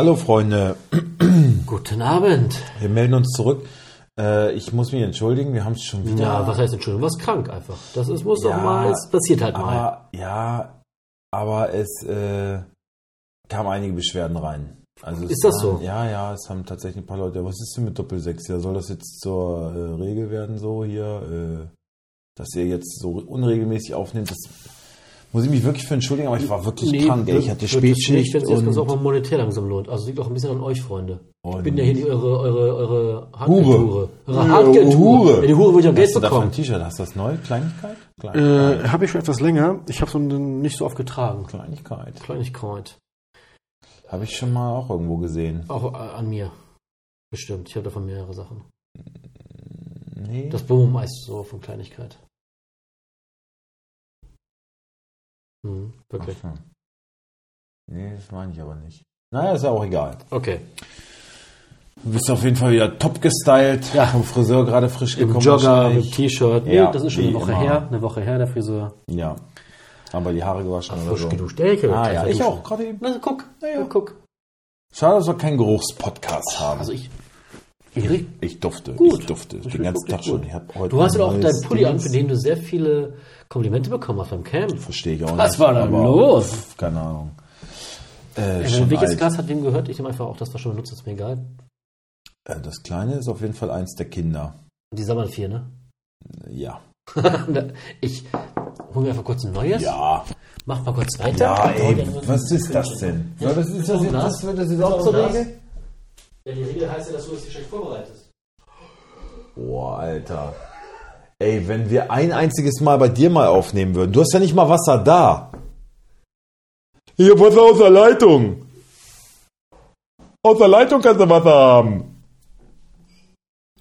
Hallo Freunde, Guten Abend. wir melden uns zurück. Äh, ich muss mich entschuldigen, wir haben es schon wieder. Ja, was heißt Entschuldigung? Was krank einfach. Das ist, muss Ja, doch mal, es passiert halt mal. aber ja, aber es äh, kamen einige Beschwerden rein. Also Ist das waren, so? Ja, ja, es haben tatsächlich ein paar Leute. Was ist denn mit Doppel-6? Ja, soll das jetzt zur äh, Regel werden, so hier, äh, dass ihr jetzt so unregelmäßig aufnehmt? Das muss ich mich wirklich für entschuldigen, aber ich war wirklich krank. Ey. Ich hatte es Spätschicht nicht, wenn es jetzt und auch mal monetär langsam lohnt. Also liegt auch ein bisschen an euch, Freunde. Ich Und- bin ja hier nicht eure, eure, eure Hure. Hardgeld-Hure. Eure Ja, Hardgeld-Hure. Hure. Ja, die Hure würde ich auch Geld Hast du ein bekommen. T-Shirt? Hast du das neu? Kleinigkeit? Kleinigkeit. Äh, habe ich schon etwas länger. Ich habe so einen nicht so oft getragen. Kleinigkeit. Kleinigkeit. Habe ich schon mal auch irgendwo gesehen. Auch äh, an mir. Bestimmt. Ich habe davon mehrere Sachen. Nee. Das Boom meist so von Kleinigkeit. Hm, wirklich. Ach so. Nee, das meine ich aber nicht. Naja, ist ja auch egal. Okay. Du bist auf jeden Fall wieder top gestylt. Ja. Vom Friseur gerade frisch Im gekommen. Jogger, mit. T-Shirt. Nee, Ja, das ist schon eine Woche immer. her. Eine Woche her, der Friseur. Ja. Aber die Haare gewaschen oder Frisch so. geduscht. Ja, ich Ah ja, ich auch, gerade eben. Na, guck. ja. guck. Schade, dass wir keinen Geruchspodcast haben. Also ich. Erik, ich dufte. Gut. Ich dufte. Ich Den ganzen Tag schon. du hast ja auch deinen Pulli an, für den du sehr viele Komplimente bekommen hast beim Camp. Verstehe ich auch Was nicht. war da los? Pff, Keine Ahnung. Äh, Ja, schon welches alt. Glas hat wem gehört? Ich nehme einfach auch das, was schon benutzt, ist mir egal. Äh, Das kleine ist auf jeden Fall eins der Kinder. Die Sammern 4, ne? Ja. ich hol mir einfach kurz ein neues. Ja. Mach mal kurz weiter. Ja, ey, was ist das denn? Ja, das ist das jetzt, Glas? das wird das jetzt auch zur Glas? Regel? Ja, die Regel heißt ja, dass du das Geschenk vorbereitest. Boah, Alter. Ey, wenn wir ein einziges Mal bei dir mal aufnehmen würden. Du hast ja nicht mal Wasser da. Ich hab Wasser aus der Leitung. Aus der Leitung kannst du Wasser haben.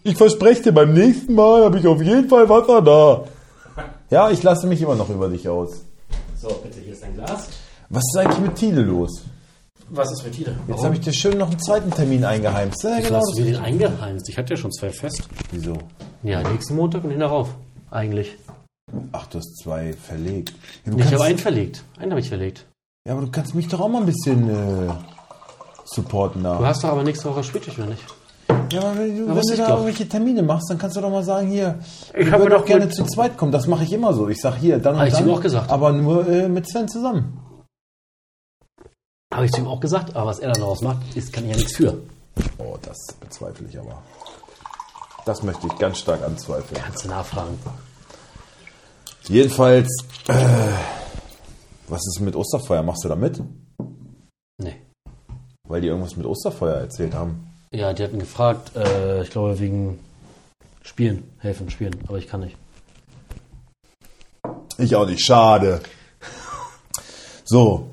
Ich verspreche dir, beim nächsten Mal habe ich auf jeden Fall Wasser da. Ja, ich lasse mich immer noch über dich aus. So, bitte, hier ist dein Glas. Was ist eigentlich mit Thiele los? Was ist mit Tide? Jetzt habe ich dir schön noch einen zweiten Termin eingeheimst. Ja, genau. hast du dir den eingeheimst? Ich hatte ja schon zwei fest. Wieso? Ja, nächsten Montag und den darauf. Eigentlich. Ach, du hast zwei verlegt. Ja, du Ich habe einen verlegt. Einen habe ich verlegt. Ja, aber du kannst mich doch auch mal ein bisschen äh, supporten Du da. hast doch aber nächste Woche Spätschicht, oder nicht? Ja, aber wenn du, wenn du ich da glaub. irgendwelche Termine machst, dann kannst du doch mal sagen, hier, ich, würde doch gerne zu zweit kommen. Das mache ich immer so. Ich sag hier, dann und Hab ich dann. ihm auch gesagt. Aber nur äh, mit Sven zusammen. Habe ich zu ihm auch gesagt. Aber was er dann daraus macht, ist, kann ich ja nichts für. Oh, das bezweifle ich aber. Das möchte ich ganz stark anzweifeln. Kannst du nachfragen. Jedenfalls, äh, was ist mit Osterfeuer? Machst du da mit? Nee. Weil die irgendwas mit Osterfeuer erzählt haben. Ja, die hatten gefragt, äh, ich glaube wegen Spielen, helfen, spielen, aber ich kann nicht. Ich auch nicht. Schade. So.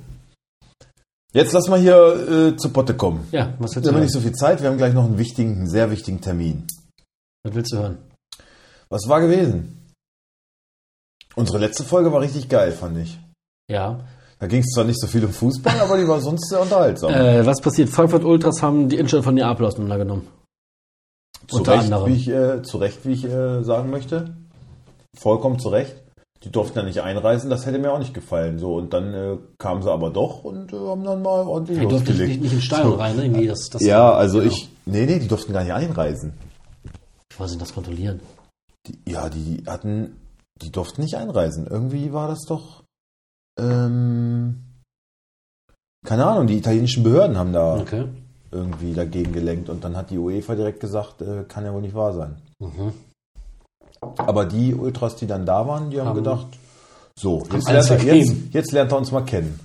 Jetzt lass mal hier äh, zu Potte kommen. Ja, was willst Wir du haben hören? nicht so viel Zeit. Wir haben gleich noch einen wichtigen, einen sehr wichtigen Termin. Was willst du hören? Was war gewesen? Unsere letzte Folge war richtig geil, fand ich. Ja. Da ging es zwar nicht so viel um Fußball, aber die war sonst sehr unterhaltsam. Äh, was passiert? Frankfurt Ultras haben die Innenstadt von Neapel auseinandergenommen. zu, unter Recht, anderem. wie ich, äh, zu Recht, wie ich äh, sagen möchte. Vollkommen zu Recht. Die durften ja nicht einreisen, das hätte mir auch nicht gefallen. So, und dann äh, kamen sie aber doch und äh, haben dann mal ordentlich Die durften nicht, nicht im Stadion So. rein, ne? Irgendwie das, das, Ja, also Genau. ich. Nee, nee, die durften gar nicht einreisen. Ich weiß nicht, das kontrollieren. Die, ja, die hatten. Die durften nicht einreisen. Irgendwie war das doch. Ähm, keine Ahnung, die italienischen Behörden haben da Okay. irgendwie dagegen gelenkt und dann hat die UEFA direkt gesagt, äh, kann ja wohl nicht wahr sein. Mhm. Aber die Ultras, die dann da waren, die haben, Haben- gedacht, so, jetzt lernt, er, jetzt, jetzt lernt er uns mal kennen.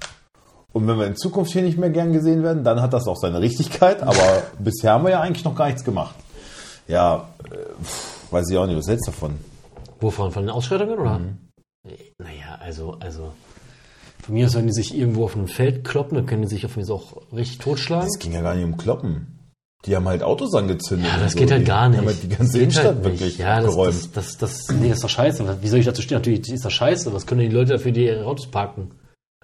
Und wenn wir in Zukunft hier nicht mehr gern gesehen werden, dann hat das auch seine Richtigkeit. Aber bisher haben wir ja eigentlich noch gar nichts gemacht. Ja, äh, weiß ich auch nicht, was hältst du davon? Wovon? Von den Ausschreitungen, oder? Mhm. Naja, also, also. Von mir aus, wenn die sich irgendwo auf einem Feld kloppen, dann können die sich auf mich auch richtig totschlagen. Es ging ja gar nicht um Kloppen. Die haben halt Autos angezündet. Ja, das so. geht halt Die gar nicht. haben halt die ganze Geht Innenstadt halt wirklich Ja, das, geräumt. das, das, das, nee, das ist doch scheiße. Wie soll ich dazu stehen? Natürlich ist das scheiße. Was können die Leute dafür, die ihre Autos parken?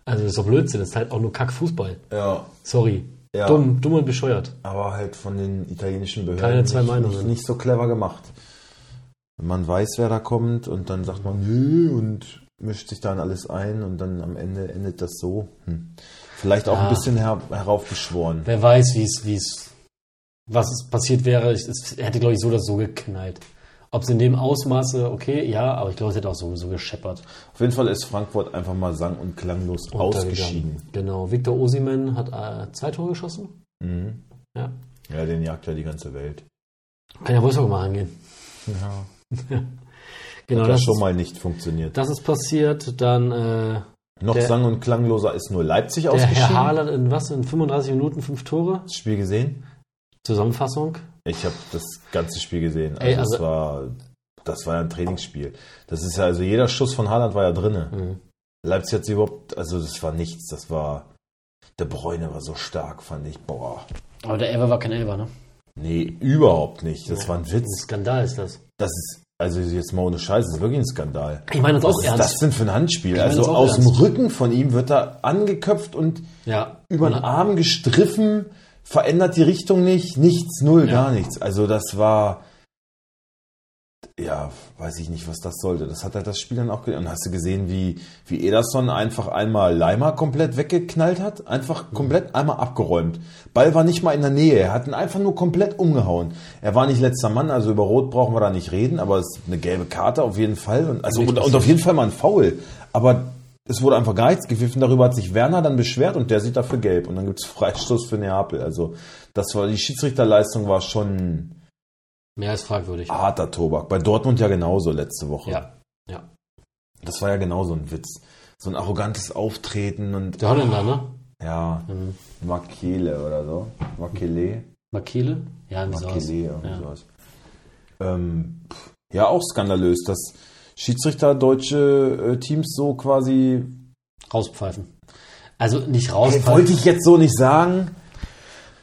Also, das ist doch Blödsinn. Das ist halt auch nur Kack-Fußball. ja, Sorry. Ja. Dumm, dumm und bescheuert. aber halt von den italienischen Behörden Keine zwei nicht, Meinungen. Nicht, nicht so clever gemacht. Wenn man weiß, wer da kommt und dann sagt man, nö, und mischt sich dann alles ein und dann am Ende endet das so. Hm. Vielleicht auch Ja. ein bisschen her heraufbeschworen. Wer weiß, wie es, was passiert wäre. Es, hätte, glaube ich, so oder so geknallt. Ob es in dem Ausmaße, okay, ja, aber ich glaube, es hätte auch sowieso gescheppert. Auf jeden Fall ist Frankfurt einfach mal sang- und klanglos ausgeschieden. Genau. Victor Osimen hat äh, zwei Tore geschossen. Mhm. Ja. Ja, den jagt ja die ganze Welt. Kann ja Wolfsburg mal angehen. Ja. Genau, Das das, schon mal nicht funktioniert. das ist passiert. Dann äh, Noch der- sang- und klangloser ist nur Leipzig der ausgeschieden. Herr Haaland in was? In 35 Minuten fünf Tore? Das Spiel gesehen? Zusammenfassung. Ich habe das ganze Spiel gesehen. Also, Ey, das also- war das war ja ein Trainingsspiel. Das ist ja also jeder Schuss von Haaland war ja drinne. Mhm. Leipzig hat sie überhaupt, also das war nichts. Das war der Bräune war so stark, fand ich. Boah, Aber der Elber war kein Elber, ne? nee, überhaupt nicht. Das Ja. war ein Ein Witz. Skandal ist das. Das ist also jetzt mal ohne Scheiß, das ist wirklich ein Skandal. Ich meine das Was auch ist ernst. das denn für ein Handspiel? meine Also aus dem ernst. Rücken von ihm wird er angeköpft und Ja. über den Arm gestriffen, verändert die Richtung nicht, nichts, null, Ja. gar nichts. Also das war, ja, weiß ich nicht, was das sollte. Das hat halt das Spiel dann auch, ge- und hast du gesehen, wie, wie Ederson einfach einmal Leimer komplett weggeknallt hat? Einfach komplett einmal abgeräumt. Ball war nicht mal in der Nähe, er hat ihn einfach nur komplett umgehauen. Er war nicht letzter Mann, also über Rot brauchen wir da nicht reden, aber es ist eine gelbe Karte auf jeden Fall. Und, also, und, und auf jeden Fall mal ein Foul. Aber es wurde einfach gar nichts gepfiffen. Darüber hat sich Werner dann beschwert und der sieht dafür gelb. Und dann gibt es Freistoß für Neapel. Also das war die Schiedsrichterleistung war schon Mehr als fragwürdig. harter Tobak. Bei Dortmund ja genauso letzte Woche. Ja. Ja. Das war ja genauso ein Witz. So ein arrogantes Auftreten und Der Holländer, ne? ja, Mhm. Makele oder so. Makele. Makele? Ja, irgendwie. Makele, Ja. sowas. Ähm, ja, auch skandalös, dass Schiedsrichter deutsche äh, Teams so quasi. Rauspfeifen. Also nicht rauspfeifen. wollte ich jetzt so nicht sagen.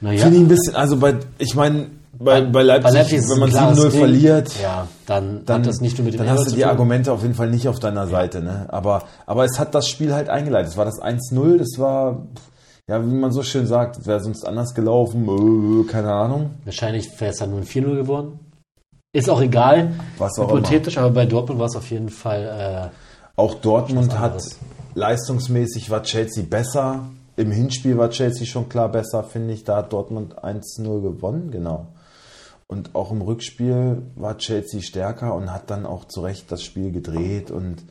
naja, Finde ich ein bisschen, also bei, ich meine, bei, bei Leipzig, ist es wenn man klares 7-0 Ding. verliert, Ja, dann, dann, das nicht nur mit dem dann hast du die tun. Argumente auf jeden Fall nicht auf deiner Seite. Ne? Aber, aber es hat das Spiel halt eingeleitet. Es war das 1-0, das war, ja, wie man so schön sagt, wäre sonst anders gelaufen, äh, keine Ahnung. Wahrscheinlich wäre es dann nur ein 4-0 geworden. Ist auch egal. Was auch Hypothetisch, aber bei Dortmund war es auf jeden Fall. Auch Dortmund Was hat leistungsmäßig war Chelsea besser. Im Hinspiel war Chelsea schon klar besser, finde ich. Da hat Dortmund 1-0 gewonnen, genau. Und auch im Rückspiel war Chelsea stärker und hat dann auch zu Recht das Spiel gedreht. Und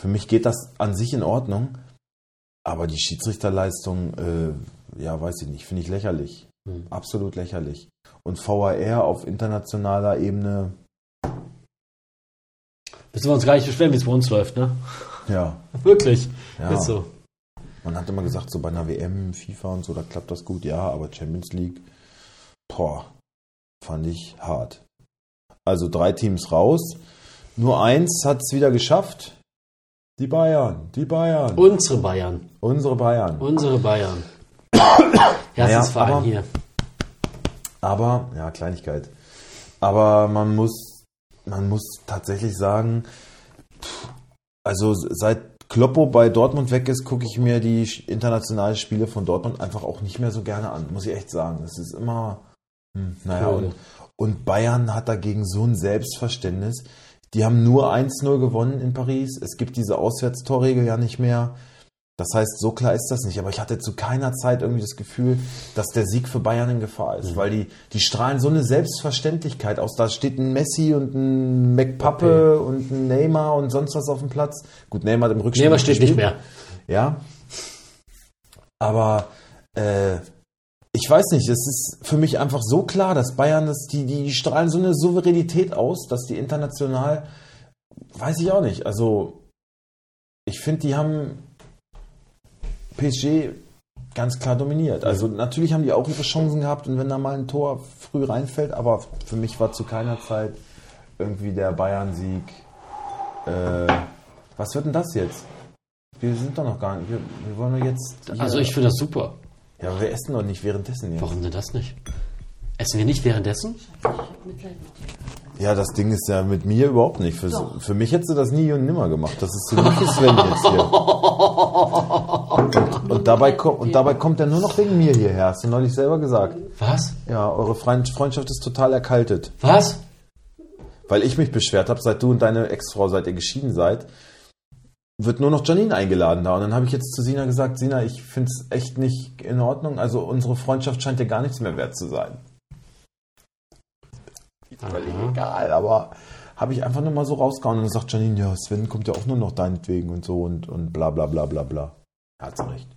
für mich geht das an sich in Ordnung. Aber die Schiedsrichterleistung, äh, ja, weiß ich nicht, finde ich lächerlich. Hm. Absolut lächerlich. Und VAR auf internationaler Ebene, müssen wir uns gar nicht beschweren, wie es bei uns läuft, ne? ja, Wirklich. Ja. Ist so. Man hat immer gesagt, so bei einer WM, FIFA und so, da klappt das gut, ja, aber Champions League, boah, fand ich hart. Also drei Teams raus. Nur eins hat es wieder geschafft. Die Bayern, die Bayern. Unsere Bayern. Unsere Bayern. Unsere Bayern. Herzensverein aber- hier. Aber, ja, Kleinigkeit. Aber man muss, man muss tatsächlich sagen, also seit Kloppo bei Dortmund weg ist, gucke ich mir die internationalen Spiele von Dortmund einfach auch nicht mehr so gerne an, muss ich echt sagen. Das ist immer, hm, naja, Cool. und, und Bayern hat dagegen so ein Selbstverständnis. Die haben nur 1-0 gewonnen in Paris. Es gibt diese Auswärtstorregel ja nicht mehr. Das heißt, so klar ist das nicht. Aber ich hatte zu keiner Zeit irgendwie das Gefühl, dass der Sieg für Bayern in Gefahr ist. Weil die, die strahlen so eine Selbstverständlichkeit aus. Da steht ein Messi und ein McPappe und ein Neymar und sonst was auf dem Platz. Gut, Neymar im Rückspiel Nee, aber steht nicht mehr. Ja. Aber äh, ich weiß nicht, es ist für mich einfach so klar, dass Bayern, dass die, die strahlen so eine Souveränität aus, dass die international, weiß ich auch nicht. Also ich finde, die haben PSG ganz klar dominiert. Also natürlich haben die auch ihre Chancen gehabt und wenn da mal ein Tor früh reinfällt, aber für mich war zu keiner Zeit irgendwie der Bayern-Sieg. Äh, was wird denn das jetzt? Wir sind doch noch gar nicht. Wir, wir wollen nur jetzt. hier- Also ich finde das super. Ja, aber wir essen doch nicht währenddessen jetzt. Warum denn das nicht? Essen wir nicht währenddessen? Ja, das Ding ist ja mit mir überhaupt nicht. Für, für mich hättest du das nie und nimmer gemacht. Das ist für mich Sven jetzt hier. Und, dabei, kommt- und dabei kommt er nur noch wegen mir hierher. Hast du neulich selber gesagt. Was? Ja, eure Freund- Freundschaft ist total erkaltet. Was? Weil ich mich beschwert habe, seit du und deine Ex-Frau, seit ihr geschieden seid, wird nur noch Janine eingeladen da. Und dann habe ich jetzt zu Sina gesagt, Sina, ich finde es echt nicht in Ordnung. Also unsere Freundschaft scheint dir gar nichts mehr wert zu sein. Völlig egal, aber habe ich einfach nur mal so rausgehauen und dann sagt Janine, ja, Sven kommt ja auch nur noch deinetwegen und so und, und bla bla bla bla bla. Hat sie recht.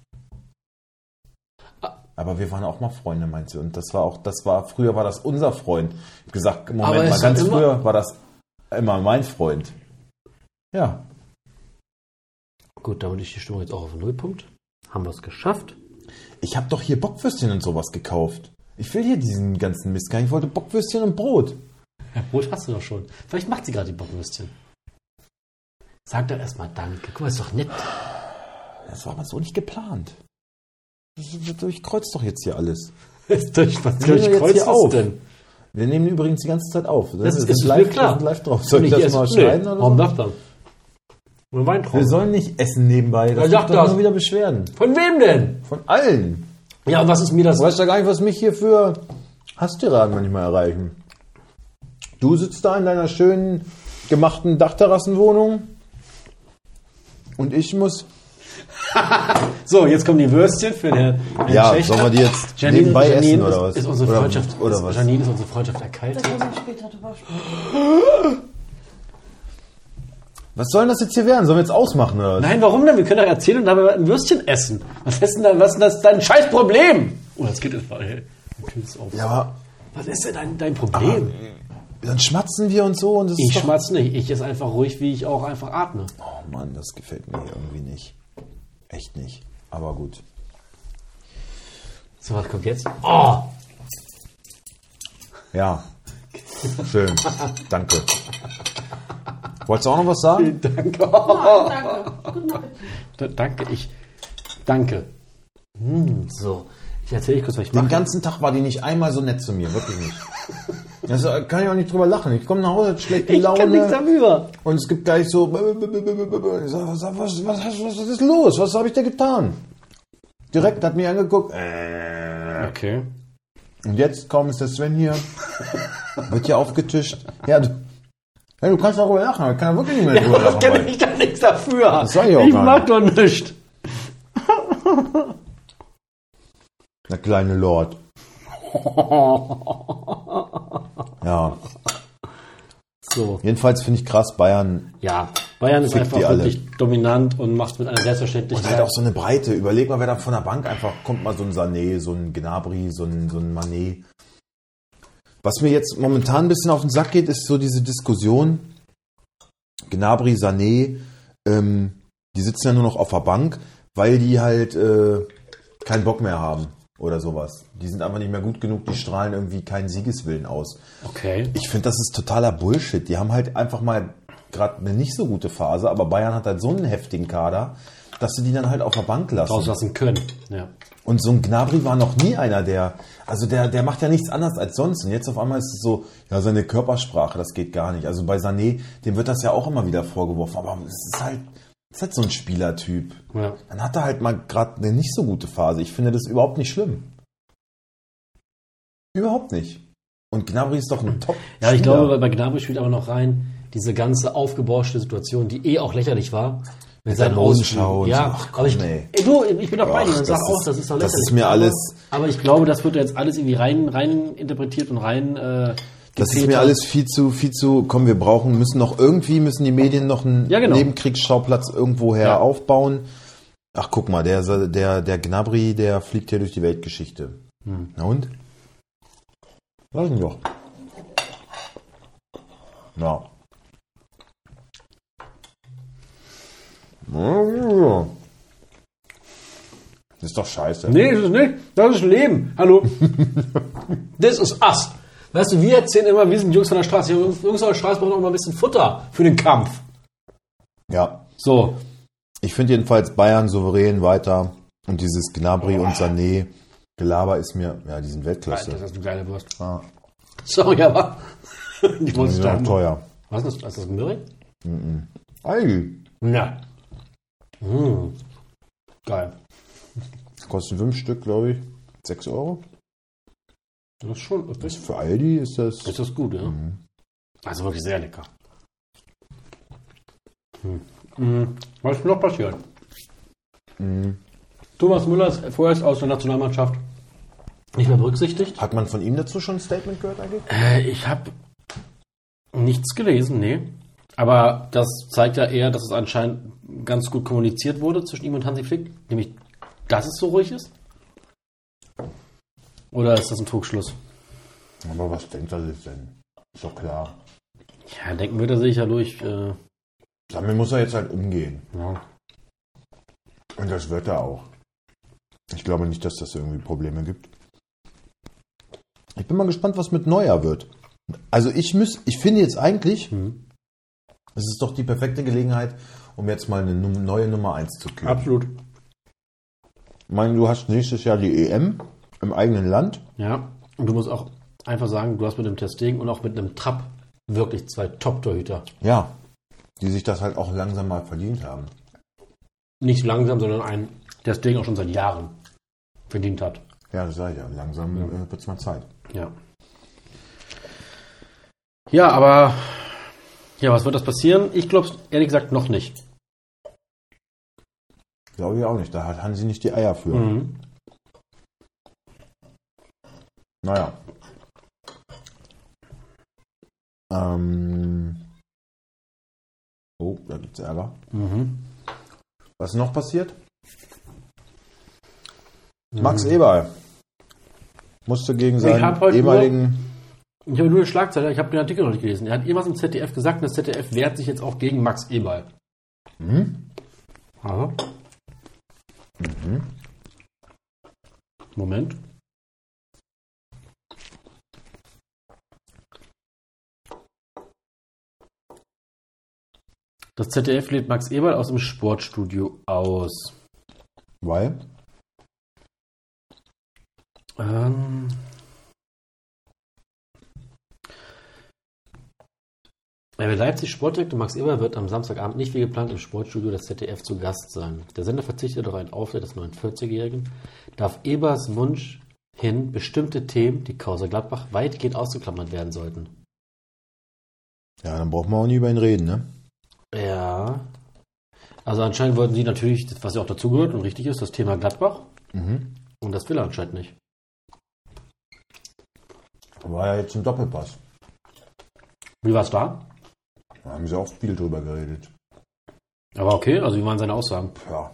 Aber wir waren auch mal Freunde, meint sie. Und das war auch, das war, früher war das unser Freund. Ich hab gesagt, Moment mal, ganz früher war das immer mein Freund. Ja. Gut, damit ist die Stimmung jetzt auch auf den Nullpunkt. Haben wir es geschafft. Ich habe doch hier Bockwürstchen und sowas gekauft. Ich will hier diesen ganzen Mist gar nicht. Ich wollte Bockwürstchen und Brot. Ja, Brot hast du doch schon. Vielleicht macht sie gerade die Bockwürstchen. Sag doch erstmal Danke. Guck mal, ist doch nett. Das war aber so nicht geplant. Ich kreuz doch jetzt hier alles. Durch, was hast auf. denn? Wir nehmen übrigens die ganze Zeit auf. Das ist, ist live, klar. wir sind live drauf. Soll ich das mal schneiden Nee, oder Warum das dann? Nur Wir sollen nicht essen nebenbei. Das das? nur wieder Beschwerden. Von wem denn? Von allen. Ja, und was ist mir das? Du weißt ja gar nicht, was mich hier für Hasstiraden manchmal erreichen. Du sitzt da in deiner schönen gemachten Dachterrassenwohnung und ich muss. So, jetzt kommen die Würstchen für den Herrn Ja, Schächter. sollen wir die jetzt Janine, nebenbei Janine essen ist, oder was? Ist unsere oder, Freundschaft, oder was? Janine ist unsere Freundschaft erkaltet. Was soll denn das jetzt hier werden? Sollen wir jetzt ausmachen oder was? Nein, warum denn? Wir können doch erzählen und dabei ein Würstchen essen. Was ist denn, da, was ist denn das dein scheiß Problem? Oh, das geht jetzt mal. Hey, auf. Ja, aber Was ist denn dein, dein Problem? dann schmatzen wir und so und das ich ist doch... schmatze nicht. Ich ist einfach ruhig, wie ich auch einfach atme. Oh Mann, das gefällt mir irgendwie nicht. Echt nicht. Aber gut. So, was kommt jetzt? Oh! Ja. Schön. Danke. Wolltest du auch noch was sagen? Danke. Danke. Guten Appetit. Da- Danke, ich. Danke. Hm, so. Ich erzähle euch kurz, was ich Den mache. ganzen Tag war die nicht einmal so nett zu mir, wirklich nicht. Das äh, kann ich auch nicht drüber lachen. Ich komme nach Hause, hat schlechte Ich kann nichts Laune. darüber. Und es gibt gleich so. Ich sag, was, was, was, was, ist los? Was habe ich da getan? Direkt hat mich angeguckt. Äh. Okay. Und jetzt kaum ist der Sven hier. Wird hier aufgetischt. Ja, du, ja, du kannst darüber lachen, aber ich kann wirklich nicht mehr drüber Das lachen. kenne weil- ich da nichts dafür. Das sag ich auch ich gar mag doch nichts. Der kleine Lord. Ja, So. jedenfalls finde ich krass, Bayern Ja, Bayern ist einfach die alle. wirklich dominant und macht mit einer Und Selbstverständlichkeit. halt auch so eine Breite. Überleg mal, wer da von der Bank einfach kommt, mal so ein Sané, so ein Gnabry, so ein, so ein Manet. Was mir jetzt momentan ein bisschen auf den Sack geht, ist so diese Diskussion. Gnabry, Sané, ähm, die sitzen ja nur noch auf der Bank, weil die halt äh, keinen Bock mehr haben oder sowas. Die sind einfach nicht mehr gut genug, die strahlen irgendwie keinen Siegeswillen aus. okay. Ich finde, das ist totaler Bullshit. Die haben halt einfach mal gerade eine nicht so gute Phase, aber Bayern hat halt so einen heftigen Kader, dass sie die dann halt auf der Bank lassen. Rauslassen können. Ja. Und so ein Gnabry war noch nie einer, der, also der, der macht ja nichts anderes als sonst. Und jetzt auf einmal ist es so, ja, seine Körpersprache, das geht gar nicht. Also bei Sané, dem wird das ja auch immer wieder vorgeworfen, aber es ist halt, ist halt so ein Spielertyp. ja. Dann hat er halt mal gerade eine nicht so gute Phase. Ich finde das überhaupt nicht schlimm. Überhaupt nicht. Und Gnabry ist doch ein top Ja, ich glaube, bei Gnabry spielt aber noch rein diese ganze aufgebauschte Situation, die eh auch lächerlich war. Mit seinen und Ja. Ach, aber ich, komm, ey. du, ich bin doch bei dir und sag das auch, ist- das ist doch das lächerlich. ist mir alles- Aber, aber ich glaube, das wird jetzt alles irgendwie rein, rein interpretiert und rein. Äh, Das ist mir alles viel zu, viel zu, komm, wir brauchen, müssen noch irgendwie, müssen die Medien noch einen Ja, genau. Nebenkriegsschauplatz irgendwoher Ja. aufbauen. Ach, guck mal, der, der, der Gnabry, der fliegt hier durch die Weltgeschichte. Hm. Na und? Lass ihn doch. Ja. Das ist doch scheiße. Nee, das ist nicht. Das ist Leben. Hallo. das ist us. Weißt du, wir erzählen immer, wir sind Jungs von der Straße. Jungs von der Straße brauchen auch mal ein bisschen Futter für den Kampf. Ja. So. Ich finde jedenfalls Bayern souverän weiter. Und dieses Gnabry und Sané Gelaber ist mir, ja, die sind Weltklasse. Das ist eine geile Wurst. Ah, Sorry, aber. Die Wurst ist auch teuer. Was ist das? Ist das Möhring? Ei, Ja. Mm. Geil. kostet fünf Stück, glaube ich. Sechs Euro. Das ist schon. Das für Aldi ist das. Ist das gut, ja? Also wirklich sehr lecker. Hm. Was ist noch passiert? Thomas Müller ist vorerst aus der Nationalmannschaft nicht mehr berücksichtigt. Hat man von ihm dazu schon ein Statement gehört eigentlich? Äh, ich habe nichts gelesen, nee. Aber das zeigt ja eher, dass es anscheinend ganz gut kommuniziert wurde zwischen ihm und Hansi Flick. Nämlich, dass es so ruhig ist. Oder ist das ein Trugschluss? Aber was denkt er sich denn? Ist doch klar. Ja, denken wird er sich ja durch. Äh, Damit muss er jetzt halt umgehen. ja. Und das wird er auch. Ich glaube nicht, dass das irgendwie Probleme gibt. Ich bin mal gespannt, was mit Neuer wird. Also ich muss, ich finde jetzt eigentlich, es ist doch die perfekte Gelegenheit, um jetzt mal eine neue Nummer 1 zu küren. Absolut. Ich meine, du hast nächstes Jahr die EM im eigenen Land. Ja. Und du musst auch einfach sagen, du hast mit dem Testing und auch mit einem Trapp wirklich zwei Top-Torhüter. Ja. Die sich das halt auch langsam mal verdient haben. Nicht langsam, sondern ein Testing auch schon seit Jahren verdient hat. Ja, das sage ich ja. Langsam äh, wird es mal Zeit. Ja. Ja, aber ja, was wird das passieren? Ich glaube ehrlich gesagt noch nicht. Glaube ich auch nicht. Da hat Hansi nicht die Eier für. Mhm. Naja. Ähm. Oh, da gibt's Ärger. Mhm. Was ist noch passiert? Max Eberl musste gegen seinen ehemaligen. Ich habe nur eine Schlagzeile, ich habe den Artikel noch nicht gelesen. Er hat irgendwas im ZDF gesagt und das ZDF wehrt sich jetzt auch gegen Max Eberl. Hm? Aha. Moment. Das ZDF lädt Max Eberl aus dem Sportstudio aus. Weil? Ähm. Der Leipzig Sportdirektor Max Eberl wird am Samstagabend nicht wie geplant im Sportstudio des ZDF zu Gast sein. Der Sender verzichtet auf einen Auftritt des 49-Jährigen, darf Ebers Wunsch hin bestimmte Themen, die Causa Gladbach, weitgehend ausgeklammert werden sollten. Ja, dann braucht man auch nie über ihn reden, ne? Ja. Also anscheinend wollten sie natürlich, was ja auch dazugehört und richtig ist, das Thema Gladbach. Mhm. Und das will er anscheinend nicht. War ja jetzt ein Doppelpass. Wie war es da? Da haben sie auch viel drüber geredet. Aber okay, also wie waren seine Aussagen? Ja.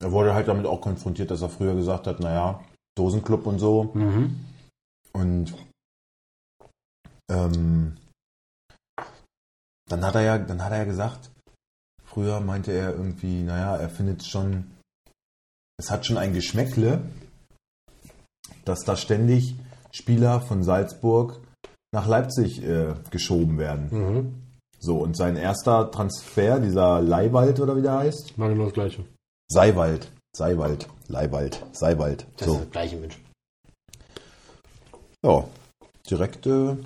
Er wurde halt damit auch konfrontiert, dass er früher gesagt hat, naja, Dosenclub und so. Mhm. Und ähm, dann hat er ja, dann hat er ja gesagt, früher meinte er irgendwie, naja, er findet schon, es hat schon ein Geschmäckle, dass da ständig Spieler von Salzburg nach Leipzig äh, geschoben werden. Mhm. So, und sein erster Transfer, dieser Leiwald oder wie der heißt? War genau das Gleiche. Seiwald. Seiwald. Leiwald. Seiwald. Das So. ist das gleiche Mensch. Ja, direkt. Äh,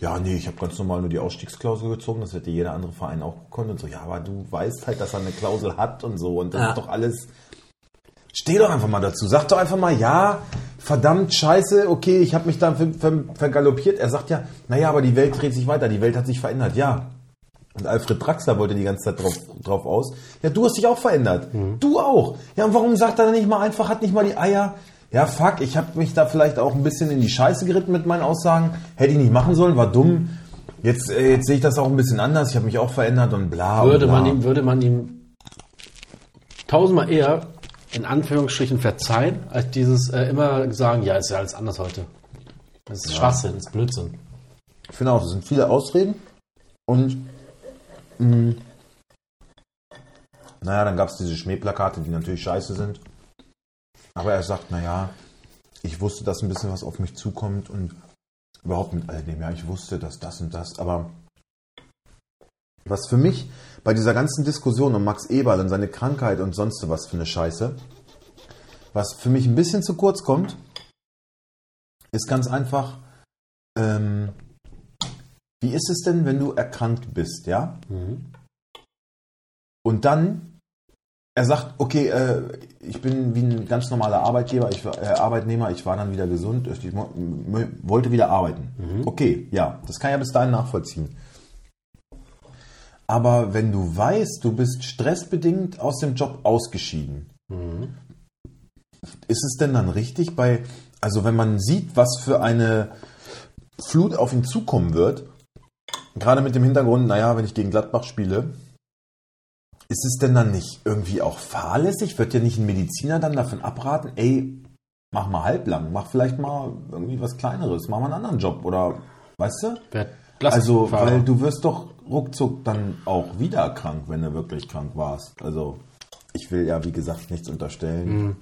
ja, nee, ich habe ganz normal nur die Ausstiegsklausel gezogen. Das hätte jeder andere Verein auch gekonnt. Und so, ja, aber du weißt halt, dass er eine Klausel hat und so. Und das Ja. ist doch alles. Steh doch einfach mal dazu. Sag doch einfach mal, ja, verdammt scheiße, okay, ich habe mich da ver ver vergaloppiert. Er sagt ja, naja, aber die Welt dreht sich weiter, die Welt hat sich verändert, ja. Und Alfred Draxler wollte die ganze Zeit drauf, drauf aus. Ja, du hast dich auch verändert. Du auch. Ja, und warum sagt er dann nicht mal einfach, hat nicht mal die Eier? Ja, fuck, ich habe mich da vielleicht auch ein bisschen in die Scheiße geritten mit meinen Aussagen. Hätte ich nicht machen sollen, war dumm. Jetzt, äh, jetzt sehe ich das auch ein bisschen anders. Ich habe mich auch verändert und bla. Würde und bla. man ihm, würde man ihm tausendmal eher in Anführungsstrichen verzeihen, als dieses äh, immer sagen, ja, ist ja alles anders heute. Das ist Schwachsinn, das ist Blödsinn. Ich finde auch, das sind viele Ausreden. Und mh, naja, dann gab es diese Schmähplakate, die natürlich scheiße sind. Aber er sagt, naja, ich wusste, dass ein bisschen was auf mich zukommt und überhaupt mit all dem, ja, ich wusste, dass das und das, aber was für mich bei dieser ganzen Diskussion um Max Eberl und seine Krankheit und sonst was für eine Scheiße, was für mich ein bisschen zu kurz kommt, ist ganz einfach, ähm, wie ist es denn, wenn du erkrankt bist, ja? Und dann, er sagt, okay, äh, ich bin wie ein ganz normaler Arbeitgeber, ich war, äh, Arbeitnehmer, ich war dann wieder gesund, ich wollte wieder arbeiten. Okay, ja, das kann ich ja bis dahin nachvollziehen. Aber wenn du weißt, du bist stressbedingt aus dem Job ausgeschieden, ist es denn dann richtig bei, also wenn man sieht, was für eine Flut auf ihn zukommen wird, gerade mit dem Hintergrund, naja, wenn ich gegen Gladbach spiele, ist es denn dann nicht irgendwie auch fahrlässig? Wird ja nicht ein Mediziner dann davon abraten, ey, mach mal halblang, mach vielleicht mal irgendwie was Kleineres, mach mal einen anderen Job oder, weißt du? Wer Also, weil du wirst doch ruckzuck dann auch wieder krank, wenn du wirklich krank warst. Also, ich will ja, wie gesagt, nichts unterstellen.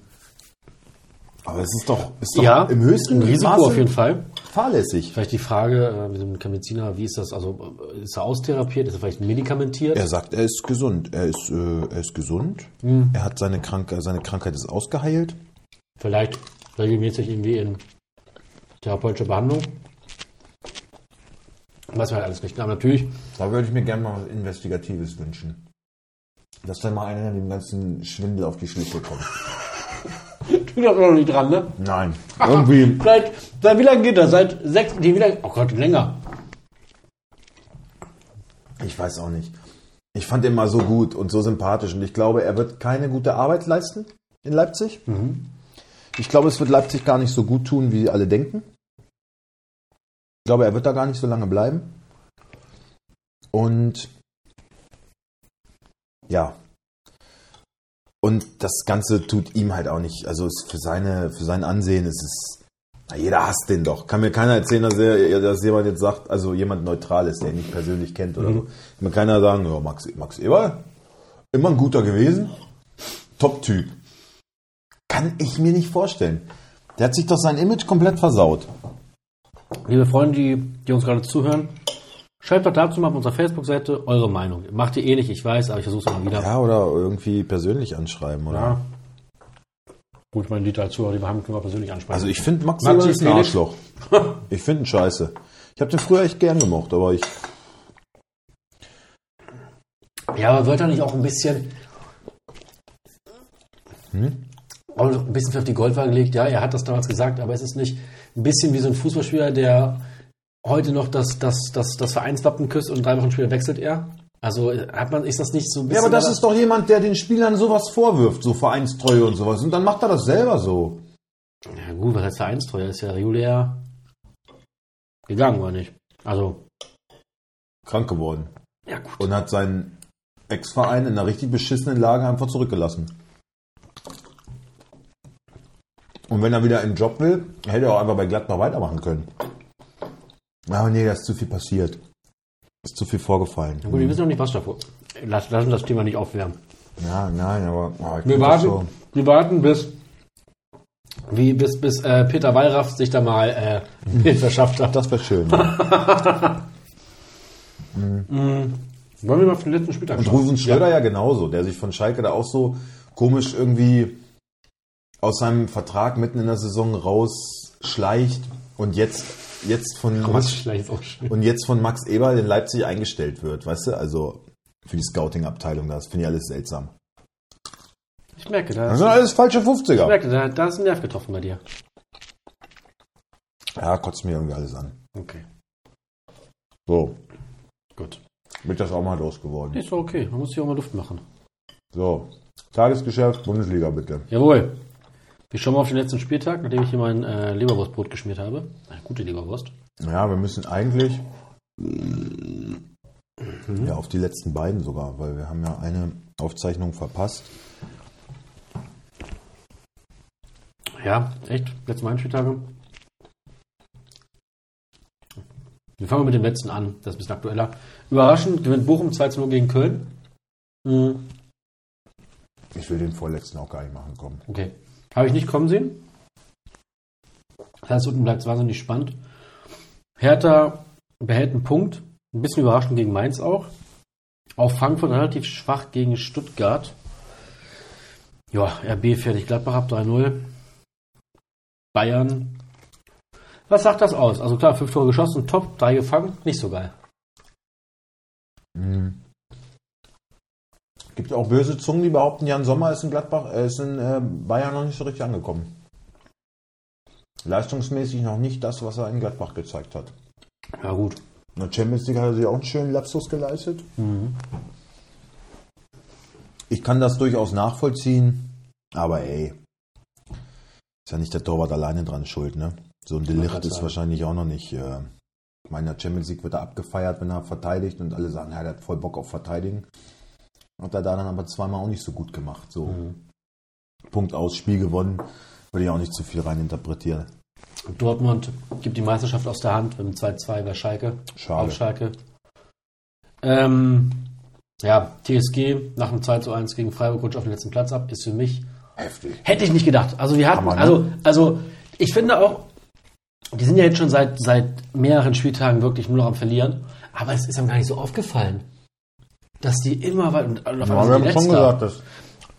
Aber es ist doch, ist doch ja, im höchsten Risiko Maße auf jeden Fall. fahrlässig. Vielleicht die Frage, äh, mit dem Mediziner, wie ist das? Also äh, ist er austherapiert? Ist er vielleicht medikamentiert? Er sagt, er ist gesund. Er ist, äh, er ist gesund. Mhm. Er hat seine, Krank seine Krankheit ist ausgeheilt. Vielleicht regelmäßig irgendwie in therapeutische Behandlung. Weiß man halt alles nicht. Aber natürlich, Da würde ich mir gerne mal was Investigatives wünschen. Dass dann mal einer dem ganzen Schwindel auf die Schliche kommt. Du bist noch nicht dran, ne? Nein. Irgendwie. Seit, seit wie lange geht das? Seit sechs, nee, wie lange? Oh Gott, länger. Ich weiß auch nicht. Ich fand ihn mal so gut und so sympathisch und ich glaube, er wird keine gute Arbeit leisten in Leipzig. Ich glaube, es wird Leipzig gar nicht so gut tun, wie alle denken. Ich glaube, er wird da gar nicht so lange bleiben. Und ja. Und das Ganze tut ihm halt auch nicht, also für seine, für sein Ansehen ist es, na, jeder hasst den doch. Kann mir keiner erzählen, dass, er, dass jemand jetzt sagt, also jemand neutral ist, der ihn nicht persönlich kennt oder so. Kann mir keiner sagen, ja, Max, Max Eberl, immer ein guter gewesen, Top-Typ. Kann ich mir nicht vorstellen. Der hat sich doch sein Image komplett versaut. Liebe Freunde, die, die uns gerade zuhören, schreibt doch dazu mal auf unserer Facebook-Seite eure Meinung. Macht ihr eh nicht, ich weiß, aber ich versuche es mal wieder. Ja, oder irgendwie persönlich anschreiben, oder? Ja. Gut, ich meine, die drei Zuhörer, die wir haben, können wir persönlich ansprechen. Also ich finde Max, Maxi Eberl ist ein. Arschloch. Ich finde ihn scheiße. Ich habe den früher echt gern gemocht, aber ich. Ja, aber wird er nicht auch ein bisschen. Auch ein bisschen für auf die Goldwaage gelegt? Ja, er hat das damals gesagt, aber es ist nicht ein bisschen wie so ein Fußballspieler, der heute noch das, das, das, das Vereinswappen küsst und drei Wochen später wechselt er? Also hat man, ist das nicht so ein Ja, bisschen. aber das ist doch jemand, der den Spielern sowas vorwirft, so Vereinstreue und sowas. Und dann macht er das selber so. Ja, gut, was heißt Vereinstreu? Ist ja regulär gegangen, oder nicht? Also, Krank geworden. ja, gut. Und hat seinen Ex-Verein in einer richtig beschissenen Lage einfach zurückgelassen. Und wenn er wieder einen Job will, hätte er auch einfach bei Gladbach weitermachen können. Aber nee, da ist zu viel passiert. Ist zu viel vorgefallen. Gut, wir wissen noch nicht, was davor. Lass, lass uns das Thema nicht aufwärmen. Ja, nein, aber. oh, ich Wir warten, so- wir warten bis, wie, bis, bis äh, Peter Wallraff sich da mal äh, Bild verschafft hat. Das wäre schön. Ja. Wollen wir mal auf den letzten Spieltag Und Rufen Schröder ja. genauso, der sich von Schalke da auch so komisch irgendwie aus seinem Vertrag mitten in der Saison rausschleicht und jetzt, jetzt von schön. und jetzt von Max Eberl in Leipzig eingestellt wird, weißt du? Also für die Scouting-Abteilung, das finde ich alles seltsam. Ich merke, da Das sind alles falsche ich 50er. merke, da, da ist ein Nerv getroffen bei dir. Ja, kotzt mir irgendwie alles an. Okay, So, gut. wird das auch mal losgeworden. Ist doch okay, man muss hier auch mal Luft machen. So, Tagesgeschäft, Bundesliga bitte. Jawohl. Wir schauen mal auf den letzten Spieltag, nachdem ich hier mein äh, Leberwurstbrot geschmiert habe. Eine gute Leberwurst. Ja, wir müssen eigentlich ja auf die letzten beiden sogar, weil wir haben ja eine Aufzeichnung verpasst. Ja, echt? Letzten beiden Spieltage. Wir fangen mit dem letzten an, das ist ein bisschen aktueller. Überraschend gewinnt Bochum 2 0 gegen Köln. Mhm. Ich will den vorletzten auch gar nicht machen kommen. Okay. Habe ich nicht kommen sehen. Das heißt, unten bleibt es wahnsinnig spannend. Hertha behält einen Punkt. Ein bisschen überraschend gegen Mainz auch. Auch Frankfurt relativ schwach gegen Stuttgart. Ja, RB fertig. Gladbach ab 3-0. Bayern. Was sagt das aus? Also klar, fünf Tore geschossen, top, drei gefangen. Nicht so geil. Mhm. Gibt auch böse Zungen, die behaupten, Jan Sommer ist in Gladbach, äh, ist in äh, Bayern noch nicht so richtig angekommen. Leistungsmäßig noch nicht das, was er in Gladbach gezeigt hat. Ja gut. In der Champions League hat er sich auch einen schönen Lapsus geleistet. Ich kann das durchaus nachvollziehen, aber ey, ist ja nicht der Torwart alleine dran schuld, ne? So ein Delicht ist wahrscheinlich auch noch nicht. Äh, ich meine, in der Champions League wird er abgefeiert, wenn er verteidigt und alle sagen, ja, der hat voll Bock auf Verteidigen. Hat er da dann aber zweimal auch nicht so gut gemacht. So Punkt aus, Spiel gewonnen, würde ich auch nicht zu viel rein interpretieren. Dortmund gibt die Meisterschaft aus der Hand mit dem 2-2 bei Schalke. Schade. Auf Schalke. Ähm, ja, TSG nach dem 2 zu 1 gegen Freiburg rutscht auf den letzten Platz ab, ist für mich. Heftig. Hätte ich nicht gedacht. Also wir hatten, Hammer, ne? also, also ich finde auch, die sind ja jetzt schon seit, seit mehreren Spieltagen wirklich nur noch am Verlieren, aber es ist einem gar nicht so aufgefallen, dass die immer weiter und Ja, wir haben schon gesagt, dass,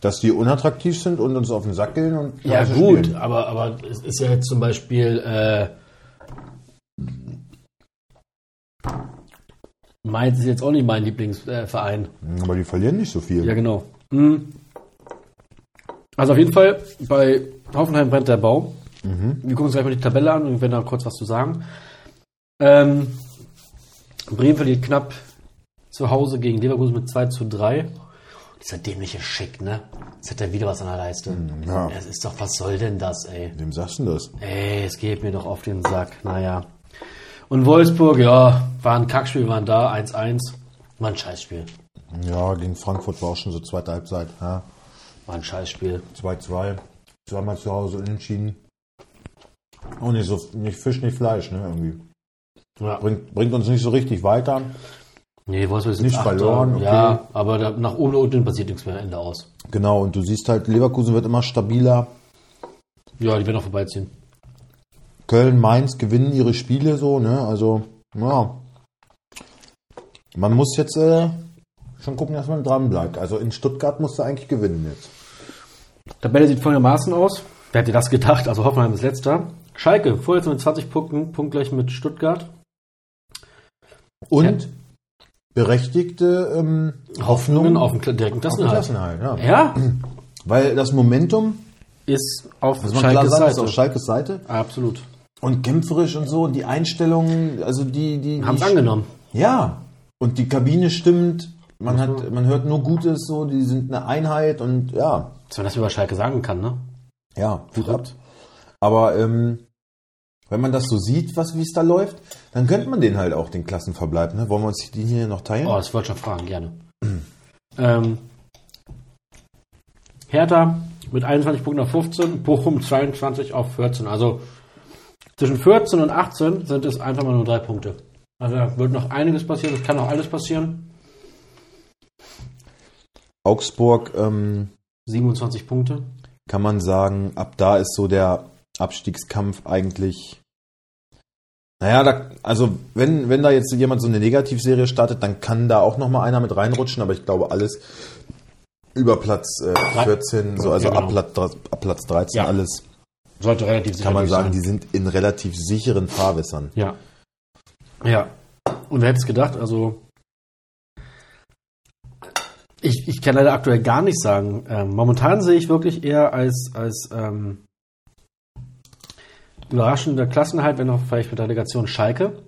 dass die unattraktiv sind und uns auf den Sack gehen. Und Ja, gut, spielen. aber, aber es ist ja jetzt zum Beispiel äh, Mainz ist jetzt auch nicht mein Lieblingsverein. Aber die verlieren nicht so viel. Ja, genau. Mhm. Also auf jeden Fall, bei Hoffenheim brennt der Bau. Wir gucken uns gleich mal die Tabelle an und werden da kurz was zu sagen. Ähm, Bremen verliert knapp zu Hause gegen Leverkusen mit 2 zu 3. Dieser dämliche Schick, ne? Jetzt hat er wieder was an der Leiste. ja. Es ist doch, was soll denn das, ey? Wem sagst du das? Ey, es geht mir doch auf den Sack. Naja. Und Wolfsburg, ja, war ein Kackspiel, waren da, 1-1. War ein Scheißspiel. Ja, gegen Frankfurt war auch schon so zweite Halbzeit. Ja, War ein Scheißspiel. 2-2. Zweimal zu Hause unentschieden. Auch nicht so, nicht Fisch, nicht Fleisch, ne, irgendwie. Ja. Bringt, bringt uns nicht so richtig weiter. Nee, Wolfsburg ist Nicht Achter. verloren, okay. Ja, aber da, nach oben und unten passiert nichts mehr am Ende aus. Genau, und du siehst halt, Leverkusen wird immer stabiler. Ja, die werden auch vorbeiziehen. Köln, Mainz gewinnen ihre Spiele so, ne, also, ja. Man muss jetzt äh, schon gucken, dass man dran bleibt. Also in Stuttgart musst du eigentlich gewinnen jetzt. Tabelle sieht folgendermaßen aus. Wer hätte das gedacht? Also Hoffenheim ist letzter. Schalke, vorletzter mit 20 Punkten, punktgleich mit Stuttgart. Und berechtigte ähm, Hoffnungen auf den direkten auf den. Klassenerhalt, ja. Ja, Weil das Momentum, ist auf klar Schalkes sagen, ist Seite. auf Schalkes Seite. Absolut. Und kämpferisch und so, und die Einstellungen, also die, die, Haben es angenommen. Ja. Und die Kabine stimmt. Man hat, man hört nur Gutes, so, die sind eine Einheit und ja, Dass man das über Schalke sagen kann, ne? ja, ab. Aber ähm, wenn man das so sieht, was wie es da läuft, dann gönnt man den halt auch den Klassenverbleib. Ne? Wollen wir uns die hier noch teilen? Oh, das wollte ich schon fragen, gerne. ähm, Hertha mit 21 Punkten auf 15, Bochum 22 auf 14. Also zwischen 14 und 18 sind es einfach mal nur drei Punkte. Also da wird noch einiges passieren, es kann noch alles passieren. Augsburg ähm, 27 Punkte. kann man sagen, ab da ist so der Abstiegskampf eigentlich. Naja, da, also wenn, wenn da jetzt jemand so eine Negativserie startet, dann kann da auch noch mal einer mit reinrutschen, aber ich glaube alles über Platz äh, 14, so also Ja, genau. ab, Platz, ab Platz 13 Ja. alles, Sollte relativ sicher kann man sagen, sein. die sind in relativ sicheren Fahrwässern. Ja. Ja. Und wer hätte es gedacht? Also, ich, ich kann leider aktuell gar nicht sagen. Ähm, momentan sehe ich wirklich eher als, als ähm, überraschender Klassenhalt, wenn noch vielleicht mit der Delegation Schalke.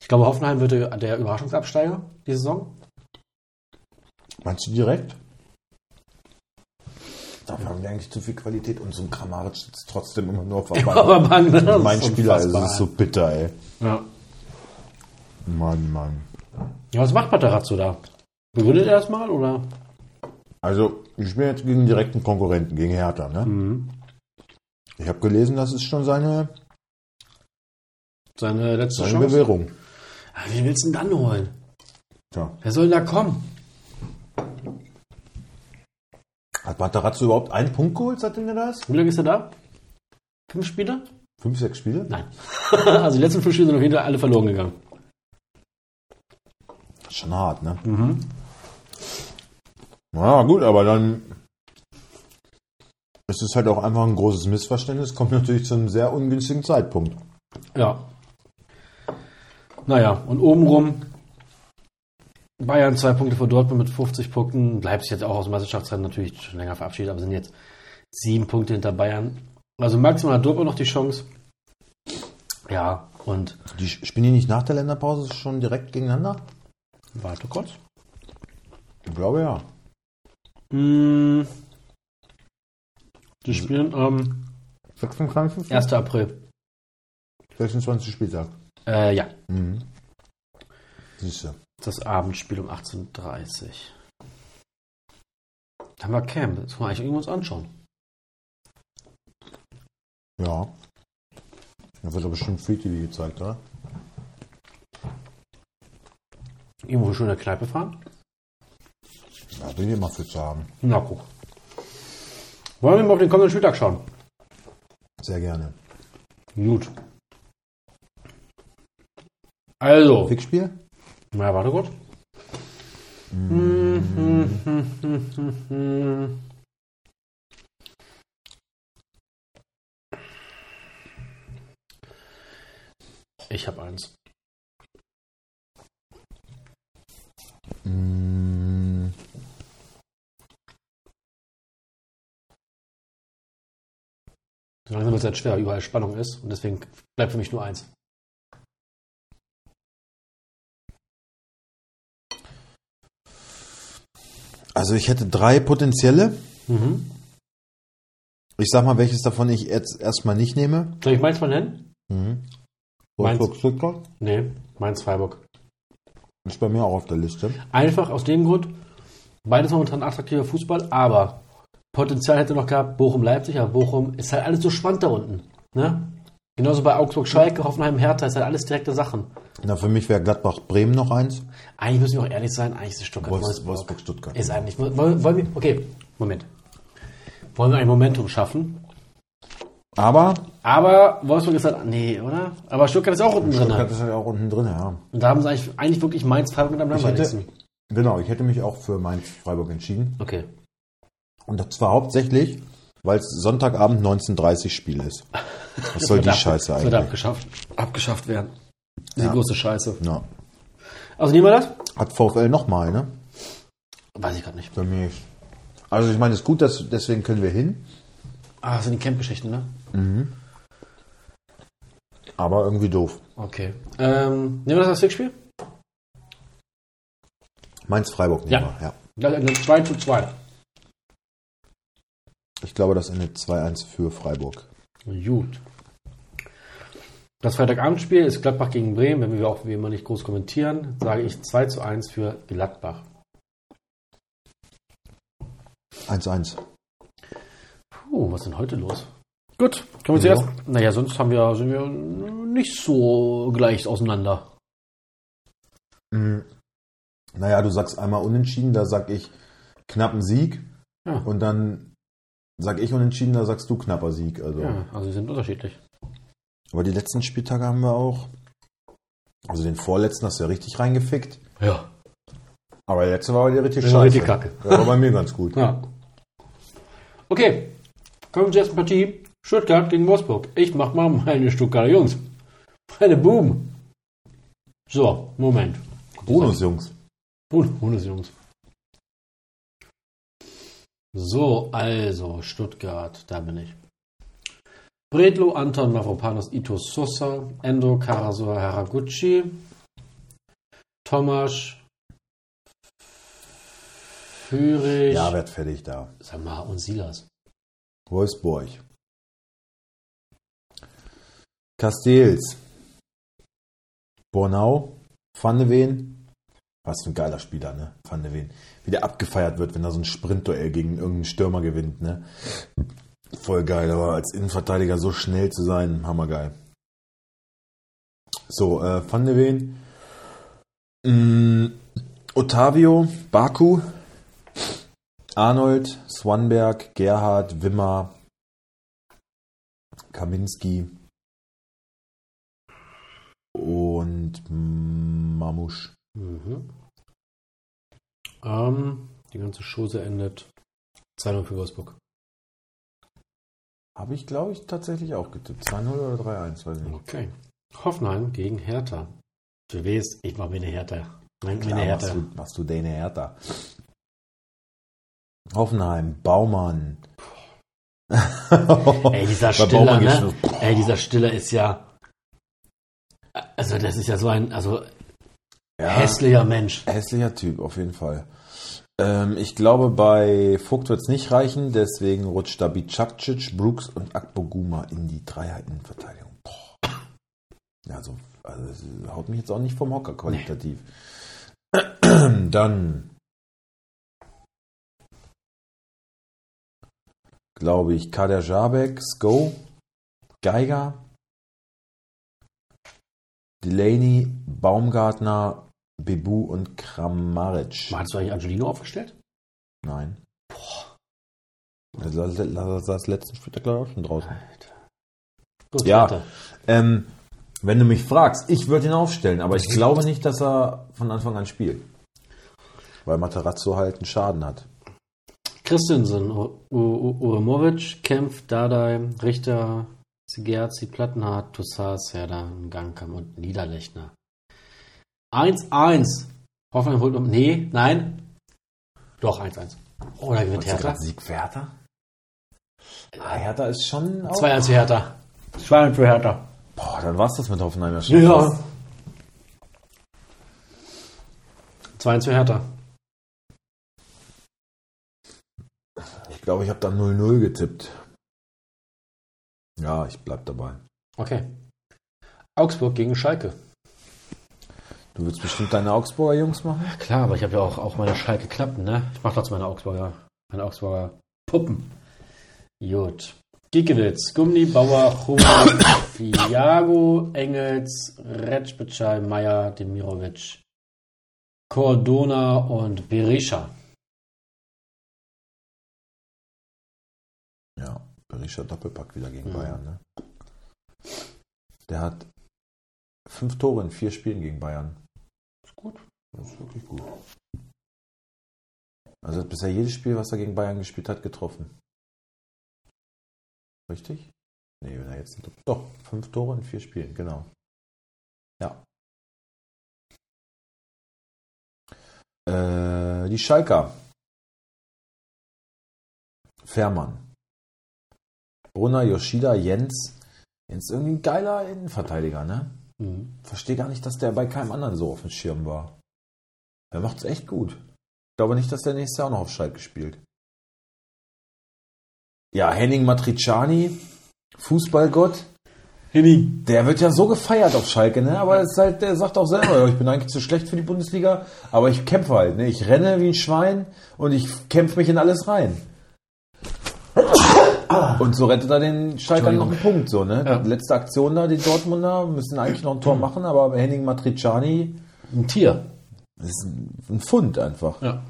Ich glaube, Hoffenheim wird der Überraschungsabsteiger die Saison. Meinst du direkt? Da haben wir eigentlich zu viel Qualität und so ein Kramaric sitzt trotzdem immer nur auf der Bank. Aber Mann, das ist mein Spieler, also, unfassbar. das ist so bitter, ey. Ja. Mann, Mann. ja, was macht Matarazzo da? Begründet er das mal oder? Also, ich spiele jetzt gegen direkten Konkurrenten, gegen Hertha, ne? Mhm. Ich habe gelesen, das ist schon seine, Seine letzte seine Chance. Bewährung. Ah, Wen willst du denn dann holen? Tja. Wer soll da kommen? Hat Matarazzo überhaupt einen Punkt geholt, seitdem er da ist? Wie lange ist er da? Fünf Spiele? Fünf, sechs Spiele? Nein. also die letzten fünf Spiele sind auf jeden Fall alle verloren gegangen. Schon hart, ne? Mhm. Ja, gut, aber dann ist es halt auch einfach ein großes Missverständnis, kommt natürlich zu einem sehr ungünstigen Zeitpunkt. Ja. Naja, und obenrum Bayern zwei Punkte vor Dortmund mit 50 Punkten. Leipzig jetzt auch aus dem Meisterschaftsrennen natürlich schon länger verabschiedet, aber sind jetzt sieben Punkte hinter Bayern. Also maximal hat Dortmund noch die Chance. Ja, Und Die spielen die nicht nach der Länderpause schon direkt gegeneinander? warte kurz. Ich glaube ja. Mm, die spielen am 26. 1. April. 26. Spieltag. Äh, ja, Mhm. Siehst du. das Abendspiel um 18.30 Uhr. Da haben wir Camp. Das können wir eigentlich irgendwo uns anschauen. Ja. Da wird doch bestimmt Free TV gezeigt, oder? Irgendwo schöne Kneipe fahren? Ja, will ich immer für zu haben. Na, guck. Wollen wir mal auf den kommenden Spieltag schauen? Sehr gerne. Gut. Also, Fixspiel? na, warte kurz. Ich habe eins. Mm, So langsam wird es halt schwer, überall Spannung ist und deswegen bleibt für mich nur eins. Also ich hätte drei potenzielle. Mhm. Ich sag mal, welches davon ich jetzt erstmal nicht nehme. Soll ich meins mal nennen? Mhm. Wolfsburg Stuttgart Nee, meins Freiburg. ist bei mir auch auf der Liste. Einfach aus dem Grund, beides momentan attraktiver Fußball, aber Potenzial hätte noch gehabt, Bochum-Leipzig, aber Bochum ist halt alles so spannend da unten. Ne? Genauso bei Augsburg-Schalke, Hoffenheim-Hertha ist halt alles direkte Sachen. Na, für mich wäre Gladbach Bremen noch eins. Eigentlich müssen wir auch ehrlich sein, eigentlich ist Stuttgart Wolfs Wolfsburg. Wolfsburg Stuttgart. Ist eigentlich. Wollen, wollen wir, okay, Moment. Wollen wir ein Momentum schaffen? Aber Aber Wolfsburg ist halt, nee, oder? Aber Stuttgart ist auch unten Stuttgart drin. ist ja auch unten drin, ja. Und da haben sie eigentlich, eigentlich wirklich Mainz, Freiburg mit am langweiligsten. genau, ich hätte mich auch für Mainz Freiburg entschieden. Okay. Und das war hauptsächlich, weil es Sonntagabend 19.30 Spiel ist. Was soll die Wird ab- Scheiße Wird eigentlich? abgeschafft. Abgeschafft werden. Die Ja. große Scheiße. Ja. Also nehmen wir das? Hat VfL nochmal, ne? Weiß ich gerade nicht. Für mich. Also ich meine, es ist gut, dass, deswegen können wir hin. Ah, das sind die Camp-Geschichten, ne? Aber irgendwie doof. Okay. Ähm, nehmen wir das als Fixspiel? Mainz Freiburg nehmen Ja. wir, ja. Das endet 2 zu 2. Ich glaube, das endet 2-1 für Freiburg. Gut. Das Freitagabendspiel ist Gladbach gegen Bremen. Wenn wir auch wie immer nicht groß kommentieren, sage ich 2 zu 1 für Gladbach. 1-1. Puh, was ist denn heute los? Gut, kommen wir Ja. zuerst. Naja, sonst haben wir, sind wir nicht so gleich auseinander. Mhm. Naja, du sagst einmal unentschieden, da sag ich knappen Sieg. Ja. Und dann sag ich unentschieden, da sagst du knapper Sieg. Also. Ja, also sie sind unterschiedlich. Aber die letzten Spieltage haben wir auch. Also den vorletzten hast du ja richtig reingefickt. Ja. Aber der letzte war ja richtig scheiße. richtig kacke. Der war bei mir ganz gut. Ja. Okay, kommen wir zur ersten Partie. Stuttgart gegen Wolfsburg. Ich mach mal meine Stuttgarter Jungs. Meine Buben. So, Moment. Bonus, Jungs. So, also Stuttgart, da bin ich. Bredlo, Anton, Mavropanos, Ito Sosa, Endo, Karasor, Haraguchi, Tomasz, Fürich, Ja, werd fertig da. sag mal, und Silas. Wolfsburg. Castells. Bornau. Van de Ven. Was für ein geiler Spieler, ne? Van de Ven. Wie der abgefeiert wird, wenn er so ein Sprintduell gegen irgendeinen Stürmer gewinnt, ne? Voll geil, aber als Innenverteidiger so schnell zu sein, hammergeil. So, äh, Van de Ven. Mm, Otavio, Baku, Arnold, Swanberg, Gerhard, Wimmer, Kaminski und Mamusch. Mhm. Ähm, die ganze Chose endet 2-0 für Wolfsburg. Habe ich, glaube ich, tatsächlich auch getippt. 2-0 oder 3-1, weiß ich nicht. Okay. Hoffenheim gegen Hertha. Für wen ist, ich mache mir eine Hertha. Nein, Klar, machst Hertha. du, machst du deine Hertha. Hoffenheim, Baumann. Ey, dieser Stiller, ne? Ey, dieser Stiller ist ja. Also das ist ja so ein also Ja, hässlicher Mensch. hässlicher Typ, auf jeden Fall. Ähm, ich glaube, bei Vogt wird es nicht reichen, deswegen rutscht da Bicakcic, Brooks und Akpoguma in die Dreier-Innenverteidigung. Boah. Ja, also, also haut mich jetzt auch nicht vom Hocker qualitativ. Dann glaube ich Kader Jabek, Sko, Geiger, Delaney, Baumgartner, Bebu und Kramaric. Hast du eigentlich Angelino aufgestellt? Nein. Boah. Das saß letzten Spieltag ich auch schon draußen. Gut, Ja. Ähm, wenn du mich fragst, ich würde ihn aufstellen, aber ich glaube nicht, dass er von Anfang an spielt. Weil Materazzo halt einen Schaden hat. Christensen, Uremovic, Kempf, Dardai, Richter, Sigerzi, Plattenhardt, Toussaint, Serda, Gangkam und Niederlechner. 1-1. Hoffenheim holt um. Nee, nein. Doch, 1-1. Oder gewinnt Hertha? Sieg Werder? Ah, Hertha ist schon. Auch, 2-1 für Hertha. 2-1 für Hertha. boah, dann war's das mit Hoffenheim ja schon. Ja. fast. 2-1 für Hertha. Ich glaube, ich habe da 0-0 getippt. Ja, ich bleib dabei. Okay. Augsburg gegen Schalke. Du willst bestimmt deine Augsburger Jungs machen? Klar, aber ich habe ja auch, auch meine Schalke Knappen, ne? Ich mache trotzdem meine Augsburger, meine Augsburger Puppen. Gut. Giekewitz, Gummi, Bauer, Hummel, Fiago, Engels, Retschbitschei, Meier, Demirovic, Cordona und Berisha. Ja, Berisha Doppelpack wieder gegen Mhm. Bayern. Ne? Der hat fünf Tore in vier Spielen gegen Bayern. Gut. Das ist wirklich gut. Also hat bisher jedes Spiel, was er gegen Bayern gespielt hat, getroffen. Richtig? Nee, wenn er jetzt doch fünf Tore in vier Spielen, genau. Ja. Äh, die Schalker. Fährmann. Brunner, Yoshida, Jens. Jens ist irgendwie ein geiler Innenverteidiger, ne? Mhm. Verstehe gar nicht, dass der bei keinem anderen so auf dem Schirm war. Er macht's echt gut. Ich glaube nicht, dass der nächstes Jahr auch noch auf Schalke spielt. Ja, Henning Matriciani, Fußballgott, Henning. der wird ja so gefeiert auf Schalke, ne? Aber es ist halt, der sagt auch selber, ich bin eigentlich zu schlecht für die Bundesliga, aber ich kämpfe halt, ne? Ich renne wie ein Schwein und ich kämpfe mich in alles rein. Und so rettet er den Schalkern noch einen Punkt, so, ne? Ja. Letzte Aktion da, die Dortmunder müssen eigentlich noch ein Tor machen, aber Henning Matriciani Ein Tier. das ist ein Pfund einfach. Ja.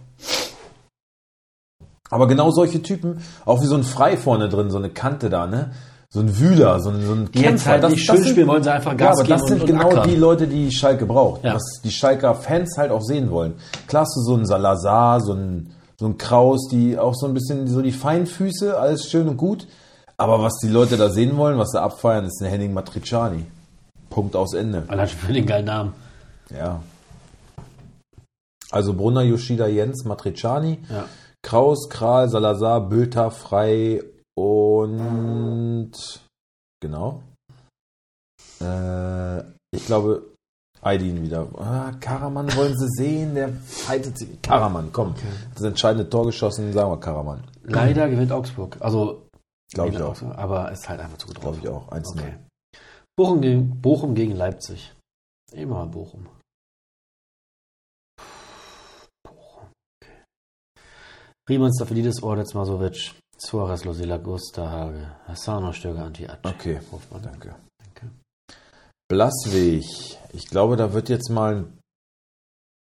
Aber genau solche Typen, auch wie so ein Frei vorne drin, so eine Kante da, ne? So ein Wühler, so ein, so ein Die jetzt halt nicht schön spielen wollen, sie einfach Ja, Gas aber geben das sind und, genau und die Leute, die Schalke braucht. Ja. Was die Schalker Fans halt auch sehen wollen. Klar hast du so einen Salazar, so einen, so einen Kraus, die auch so ein bisschen so die Feinfüße, alles schön und gut. Aber was die Leute da sehen wollen, was sie abfeiern, ist ein Henning Matriciani. Punkt aus Ende. Allein schon für den geilen Namen. Ja. Also Brunner, Yoshida, Jens, Matriciani, Ja. Kraus, Kral, Salazar, Bülter, Frei und genau. Äh, ich glaube, Aydin wieder. Ah, Karaman wollen sie sehen, der fightet sich. Karaman, komm. Das entscheidende Tor geschossen, sagen wir Karaman. Leider gewinnt Augsburg. Also, Glaube ich auch. Augsburg, aber ist halt einfach zu gut. Glaube ich auch. 1 Okay. Bochum gegen, Bochum gegen Leipzig. Immer Bochum. Bochum. Okay. Riemann, Staffelidis, Ordetz, Masovic, Suarez, Losila, Gusta, Hage, Hassano, Stöger, Anti-Atsch. Okay, Hofmann. danke. Blaswig. Ich glaube, da wird jetzt mal ein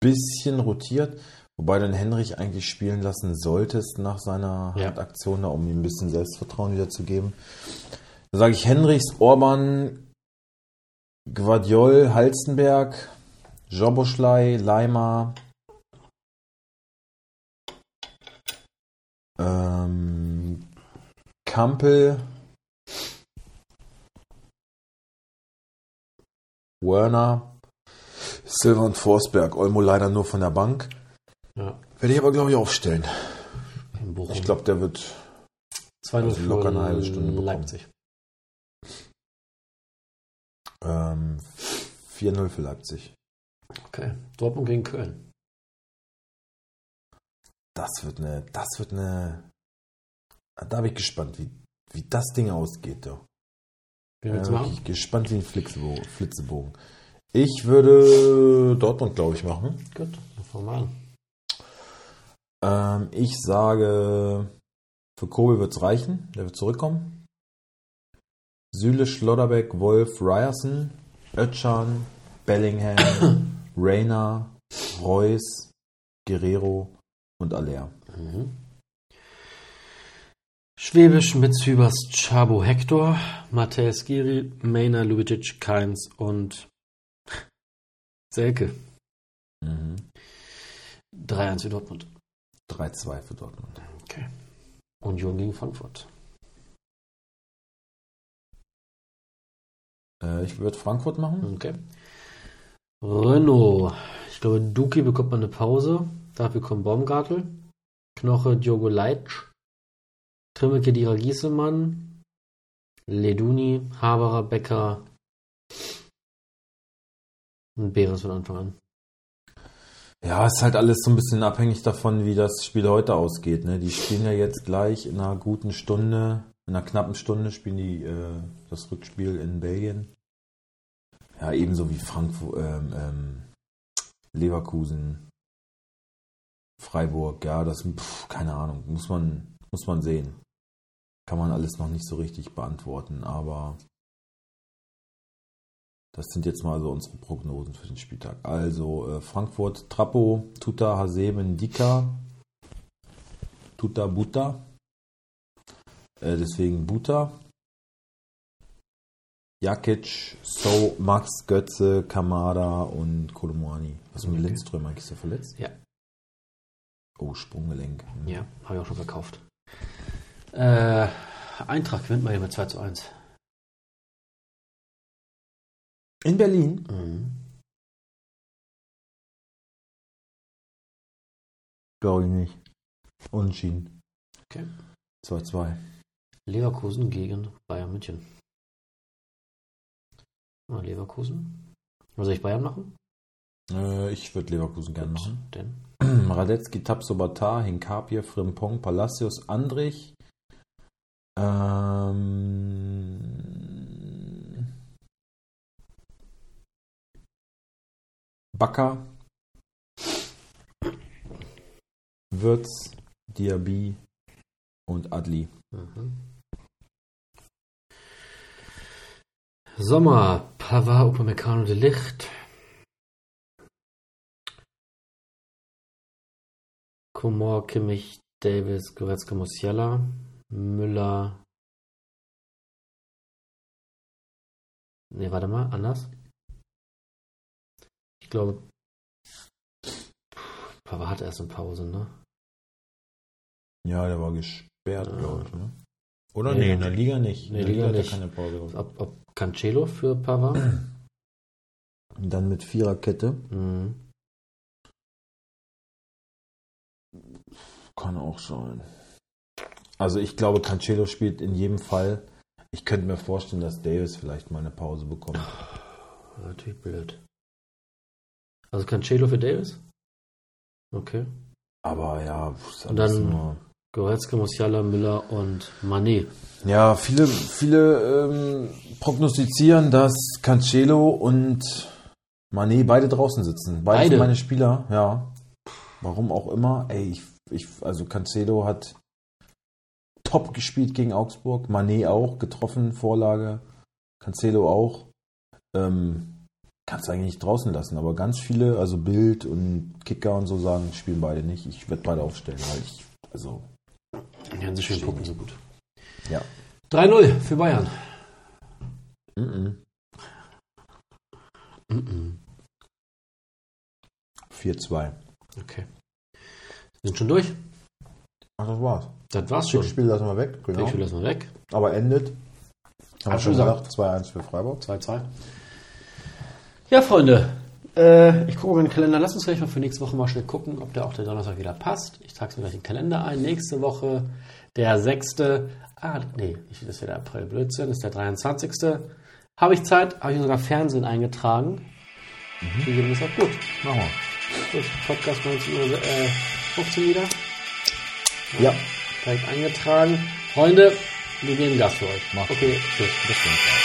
bisschen rotiert, wobei den Henrich eigentlich spielen lassen solltest nach seiner Ja. Handaktion, da, um ihm ein bisschen Selbstvertrauen wiederzugeben. Da sage ich Henrichs, Orban, Guardiol, Halstenberg, Joboschlei, Leimer, ähm, Kampel, Werner, Silver und Forsberg. Olmo leider nur von der Bank. Ja, Werde ich aber, glaube ich, aufstellen. Ich glaube, der wird 2-0 also locker eine halbe Stunde bekommen. Leipzig. ähm, 4-0 für Leipzig. Okay. Dortmund gegen Köln. Das wird eine, das wird eine. Da bin ich gespannt, wie, wie das Ding ausgeht. Ja. Ja, du machen? wirklich gespannt wie ein Flitzebogen. Flitzebogen. Ich würde Dortmund, glaube ich, machen. Gut, dann fangen wir an. Ähm, ich sage, für Kobel wird es reichen. Der wird zurückkommen. Süle, Schlotterbeck, Wolf, Ryerson, Özcan, Bellingham, Rayner, Reus, Guerrero und Aller. Mhm. Schwäbisch mit Zübers Chabo Hector, Matthäus Giri, Mena Lubicic, Keins und Selke. Mhm. 3-1 für Dortmund. 3-2 für Dortmund. Okay. Union gegen Frankfurt. Äh, ich würde Frankfurt machen. Okay. Renault. Ich glaube, Duki bekommt mal eine Pause. Dafür kommt Baumgartel. Knoche Diogo Leitsch. Trimmeke Dira Giesemann. Leduni. Haberer Becker. Und Behrens von Anfang an. Ja, ist halt alles so ein bisschen abhängig davon, wie das Spiel heute ausgeht. Ne? Die spielen ja jetzt gleich in einer guten Stunde, in einer knappen Stunde spielen die äh, das Rückspiel in Belgien. Ja, ebenso wie Frankfurt, ähm, ähm, Leverkusen, Freiburg. Ja, das, pf, keine Ahnung, muss man, muss man sehen. Kann man alles noch nicht so richtig beantworten, aber das sind jetzt mal so unsere Prognosen für den Spieltag. Also äh, Frankfurt, Trappo, Tuta, Haseben, Dika, Tuta, Buta. Äh, deswegen Buta. Jakic, So, Max, Götze, Kamada und Kolomwani. Was ist mit Okay. Lindström eigentlich? Ist der verletzt? Ja. Oh, Sprunggelenk. Hm. Ja, habe ich auch schon verkauft. Äh, Eintracht gewinnt mal hier mit 2 zu 1. In Berlin? Mhm. Glaube ich nicht. Unentschieden. Okay. 2-2. Leverkusen gegen Bayern München. Ah, Leverkusen. Was soll ich Bayern machen? Äh, ich würde Leverkusen gerne machen. Denn Radetzky, Tapsobatar, Hinkapie, Frimpong, Palacios, Andrich. Ähm, Bakker. Würz, Diaby und Adli. Mhm. Sommer, Pavard, Upamecano de Licht. Komor, Kimmich, Davis, Goretzka, Musiala, Müller. Ne, warte mal, anders. Ich glaube, Pavard hat erst eine Pause, ne? Ja, der war gesperrt, Ja. glaube ich. Ne? Oder? Nee, Nee, in der Liga nicht. Nee, in der Liga hat er nicht. keine Pause gehabt. Ob, ob Cancelo für Pavard? Und dann mit Viererkette. mhm. Kann auch sein. Also ich glaube, Cancelo spielt in jedem Fall. Ich könnte mir vorstellen, dass Davis vielleicht mal eine Pause bekommt. Natürlich blöd. Also Cancelo für Davis? Okay. Aber ja, ist Und dann- nur. Goretzka, Musiala, Müller und Mané. Ja, viele, viele ähm, prognostizieren, dass Cancelo und Mané beide draußen sitzen. Beide, Beide? sind meine Spieler, ja. Warum auch immer. Ey, ich, ich, also Cancelo hat top gespielt gegen Augsburg. Mané auch getroffen, Vorlage. Cancelo auch. Ähm, kannst du eigentlich nicht draußen lassen, aber ganz viele, also Bild und Kicker und so sagen, spielen beide nicht. Ich werde beide aufstellen, weil ich, also, Die haben sie schön gucken, so gut. ja. 3-0 für Bayern. Mhm. Mhm. 4-2. Okay. Sind schon durch? Ach, das war's. Das war's schon. Das Spiel lassen wir weg, genau. Ich will das mal weg. Aber endet. Haben wir schon gesagt, 2-1 für Freiburg. 2-2. Ja, Freunde. Äh, ich gucke mal in den Kalender. Lass uns gleich mal für nächste Woche mal schnell gucken, ob der auch der Donnerstag wieder passt. Ich trage es mir gleich in den Kalender ein. Nächste Woche der 6. Ah, nee, ich- das ist ja der April. Blödsinn, das ist der 23. Habe ich Zeit, habe ich sogar Fernsehen eingetragen. Die geben es auch gut. Machen wir. Gut, Podcast 19 Uhr äh, 15 wieder. Ja. Direkt eingetragen. Freunde, wir gehen Gas für euch. Macht's Okay, tschüss. Bis dann.